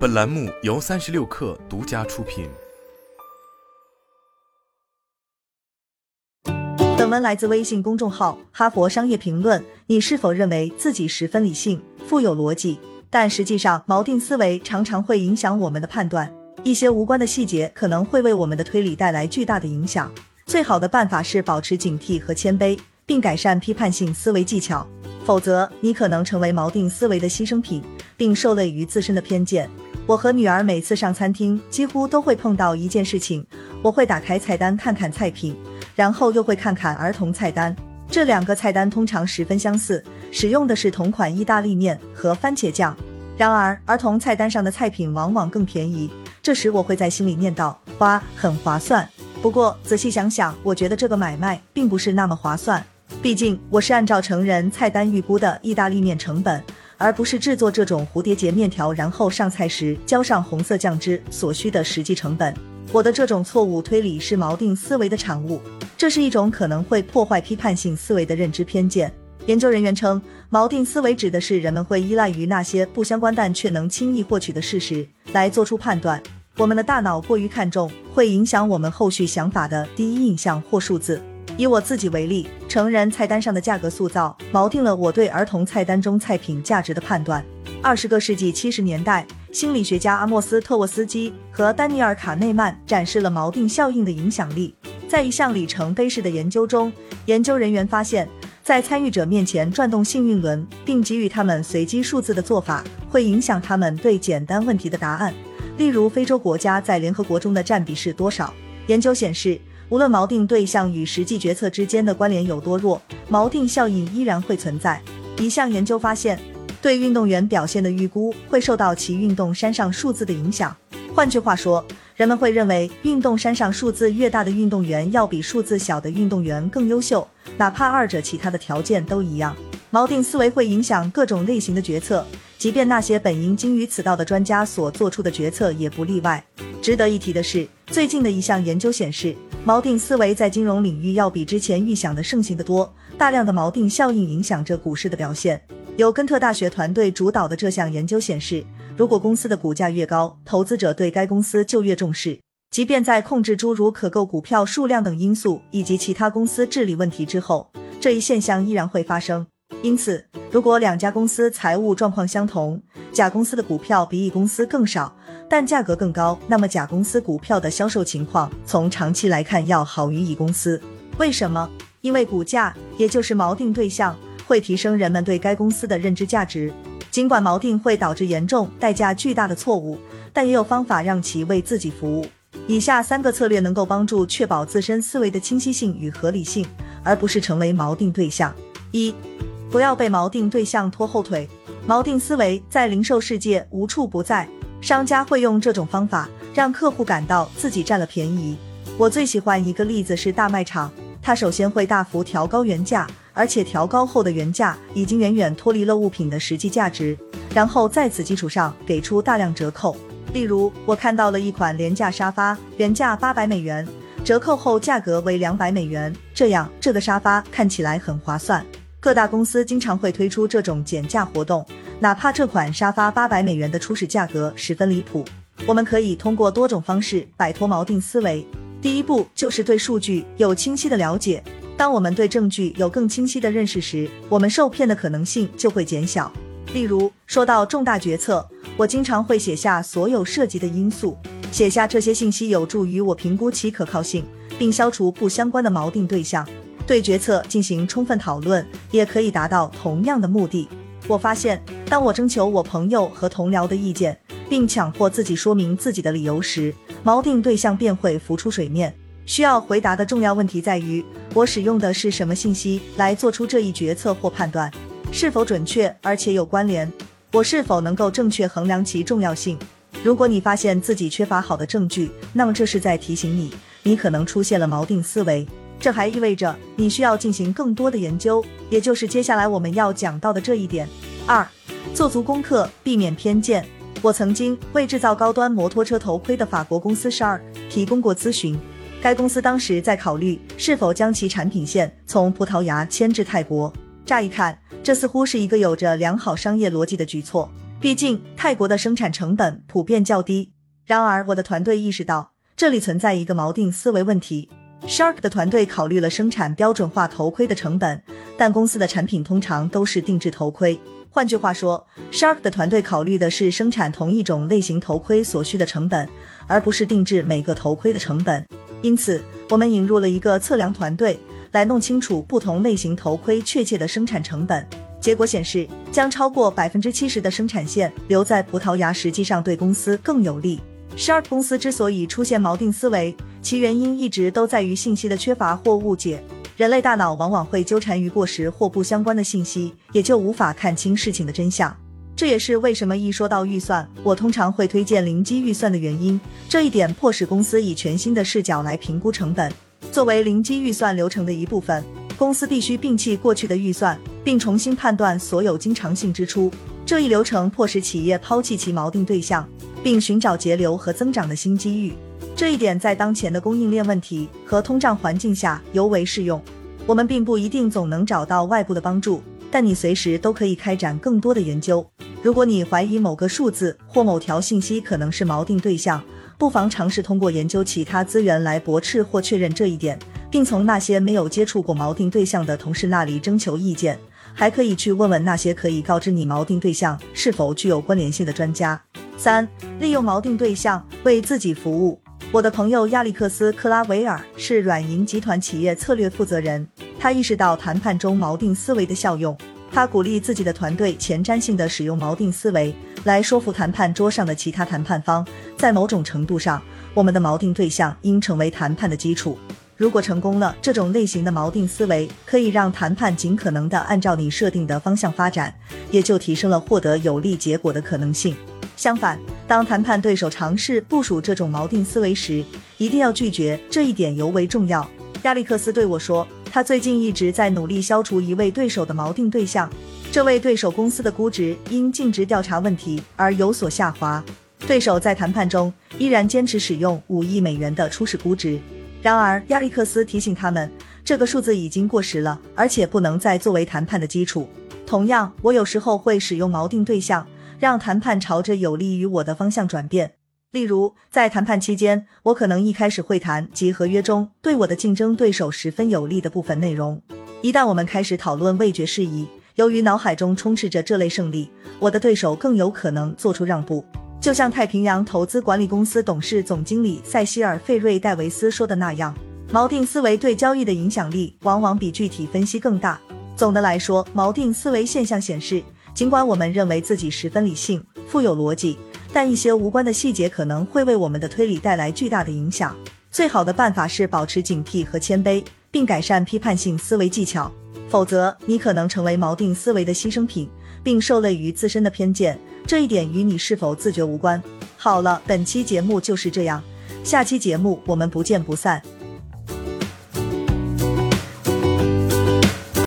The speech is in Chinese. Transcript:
本栏目由三十六氪独家出品。本文来自微信公众号《哈佛商业评论》。你是否认为自己十分理性、富有逻辑？但实际上，锚定思维常常会影响我们的判断。一些无关的细节可能会为我们的推理带来巨大的影响。最好的办法是保持警惕和谦卑，并改善批判性思维技巧。否则，你可能成为锚定思维的牺牲品，并受累于自身的偏见。我和女儿每次上餐厅，几乎都会碰到一件事情：我会打开菜单看看菜品，然后又会看看儿童菜单。这两个菜单通常十分相似，使用的是同款意大利面和番茄酱。然而，儿童菜单上的菜品往往更便宜。这时，我会在心里念叨：“花很划算。”不过，仔细想想，我觉得这个买卖并不是那么划算。毕竟我是按照成人菜单预估的意大利面成本，而不是制作这种蝴蝶结面条然后上菜时浇上红色酱汁所需的实际成本。我的这种错误推理是锚定思维的产物，这是一种可能会破坏批判性思维的认知偏见。研究人员称，锚定思维指的是人们会依赖于那些不相关但却能轻易获取的事实来做出判断。我们的大脑过于看重会影响我们后续想法的第一印象或数字。以我自己为例，成人菜单上的价格塑造锚定了我对儿童菜单中菜品价值的判断。二十个世纪七十年代，心理学家阿莫斯特沃斯基和丹尼尔卡内曼展示了锚定效应的影响力。在一项里程碑式的研究中，研究人员发现，在参与者面前转动幸运轮并给予他们随机数字的做法，会影响他们对简单问题的答案。例如，非洲国家在联合国中的占比是多少？研究显示。无论锚定对象与实际决策之间的关联有多弱，锚定效应依然会存在。一项研究发现，对运动员表现的预估会受到其运动衫上数字的影响。换句话说，人们会认为运动衫上数字越大的运动员要比数字小的运动员更优秀，哪怕二者其他的条件都一样。锚定思维会影响各种类型的决策，即便那些本应精于此道的专家所做出的决策也不例外。值得一提的是，最近的一项研究显示。锚定思维在金融领域要比之前预想的盛行得多，大量的锚定效应影响着股市的表现。由根特大学团队主导的这项研究显示，如果公司的股价越高，投资者对该公司就越重视，即便在控制诸如可购股票数量等因素以及其他公司治理问题之后，这一现象依然会发生。因此，如果两家公司财务状况相同，甲公司的股票比乙公司更少。但价格更高，那么甲公司股票的销售情况从长期来看要好于乙公司。为什么？因为股价，也就是锚定对象，会提升人们对该公司的认知价值。尽管锚定会导致严重、代价巨大的错误，但也有方法让其为自己服务。以下三个策略能够帮助确保自身思维的清晰性与合理性，而不是成为锚定对象。一，不要被锚定对象拖后腿。锚定思维在零售世界无处不在。商家会用这种方法让客户感到自己占了便宜。我最喜欢一个例子是大卖场，它首先会大幅调高原价，而且调高后的原价已经远远脱离了物品的实际价值，然后在此基础上给出大量折扣。例如，我看到了一款廉价沙发，原价八百美元，折扣后价格为两百美元，这样这个沙发看起来很划算。各大公司经常会推出这种减价活动。哪怕这款沙发八百美元的初始价格十分离谱，我们可以通过多种方式摆脱锚定思维。第一步就是对数据有清晰的了解。当我们对证据有更清晰的认识时，我们受骗的可能性就会减小。例如，说到重大决策，我经常会写下所有涉及的因素，写下这些信息有助于我评估其可靠性，并消除不相关的锚定对象。对决策进行充分讨论，也可以达到同样的目的。我发现，当我征求我朋友和同僚的意见，并强迫自己说明自己的理由时，锚定对象便会浮出水面。需要回答的重要问题在于：我使用的是什么信息来做出这一决策或判断？是否准确而且有关联？我是否能够正确衡量其重要性？如果你发现自己缺乏好的证据，那么这是在提醒你，你可能出现了锚定思维。这还意味着你需要进行更多的研究，也就是接下来我们要讲到的这一点。二，做足功课，避免偏见。我曾经为制造高端摩托车头盔的法国公司 Shar 提供过咨询，该公司当时在考虑是否将其产品线从葡萄牙迁至泰国。乍一看，这似乎是一个有着良好商业逻辑的举措。毕竟泰国的生产成本普遍较低。然而，我的团队意识到这里存在一个锚定思维问题。Shark 的团队考虑了生产标准化头盔的成本，但公司的产品通常都是定制头盔。换句话说，Shark 的团队考虑的是生产同一种类型头盔所需的成本，而不是定制每个头盔的成本。因此，我们引入了一个测量团队来弄清楚不同类型头盔确切的生产成本。结果显示，将超过百分之七十的生产线留在葡萄牙，实际上对公司更有利。Sharp 公司之所以出现锚定思维，其原因一直都在于信息的缺乏或误解。人类大脑往往会纠缠于过时或不相关的信息，也就无法看清事情的真相。这也是为什么一说到预算，我通常会推荐零基预算的原因。这一点迫使公司以全新的视角来评估成本。作为零基预算流程的一部分，公司必须摒弃过去的预算，并重新判断所有经常性支出。这一流程迫使企业抛弃其锚定对象，并寻找节流和增长的新机遇。这一点在当前的供应链问题和通胀环境下尤为适用。我们并不一定总能找到外部的帮助，但你随时都可以开展更多的研究。如果你怀疑某个数字或某条信息可能是锚定对象，不妨尝试通过研究其他资源来驳斥或确认这一点，并从那些没有接触过锚定对象的同事那里征求意见。还可以去问问那些可以告知你锚定对象是否具有关联性的专家。三、利用锚定对象为自己服务。我的朋友亚历克斯·克拉维尔是软银集团企业策略负责人，他意识到谈判中锚定思维的效用。他鼓励自己的团队前瞻性的使用锚定思维来说服谈判桌上的其他谈判方。在某种程度上，我们的锚定对象应成为谈判的基础。如果成功了，这种类型的锚定思维可以让谈判尽可能的按照你设定的方向发展，也就提升了获得有利结果的可能性。相反，当谈判对手尝试部署这种锚定思维时，一定要拒绝，这一点尤为重要。亚历克斯对我说，他最近一直在努力消除一位对手的锚定对象。这位对手公司的估值因尽职调查问题而有所下滑。对手在谈判中依然坚持使用五亿美元的初始估值。然而，亚历克斯提醒他们，这个数字已经过时了，而且不能再作为谈判的基础。同样，我有时候会使用锚定对象。让谈判朝着有利于我的方向转变。例如，在谈判期间，我可能一开始会谈及合约中对我的竞争对手十分有利的部分内容。一旦我们开始讨论味觉事宜，由于脑海中充斥着这类胜利，我的对手更有可能做出让步。就像太平洋投资管理公司董事总经理塞西尔·费瑞戴维斯说的那样，锚定思维对交易的影响力往往比具体分析更大。总的来说，锚定思维现象显示。尽管我们认为自己十分理性、富有逻辑，但一些无关的细节可能会为我们的推理带来巨大的影响。最好的办法是保持警惕和谦卑，并改善批判性思维技巧，否则你可能成为锚定思维的牺牲品，并受累于自身的偏见。这一点与你是否自觉无关。好了，本期节目就是这样，下期节目我们不见不散。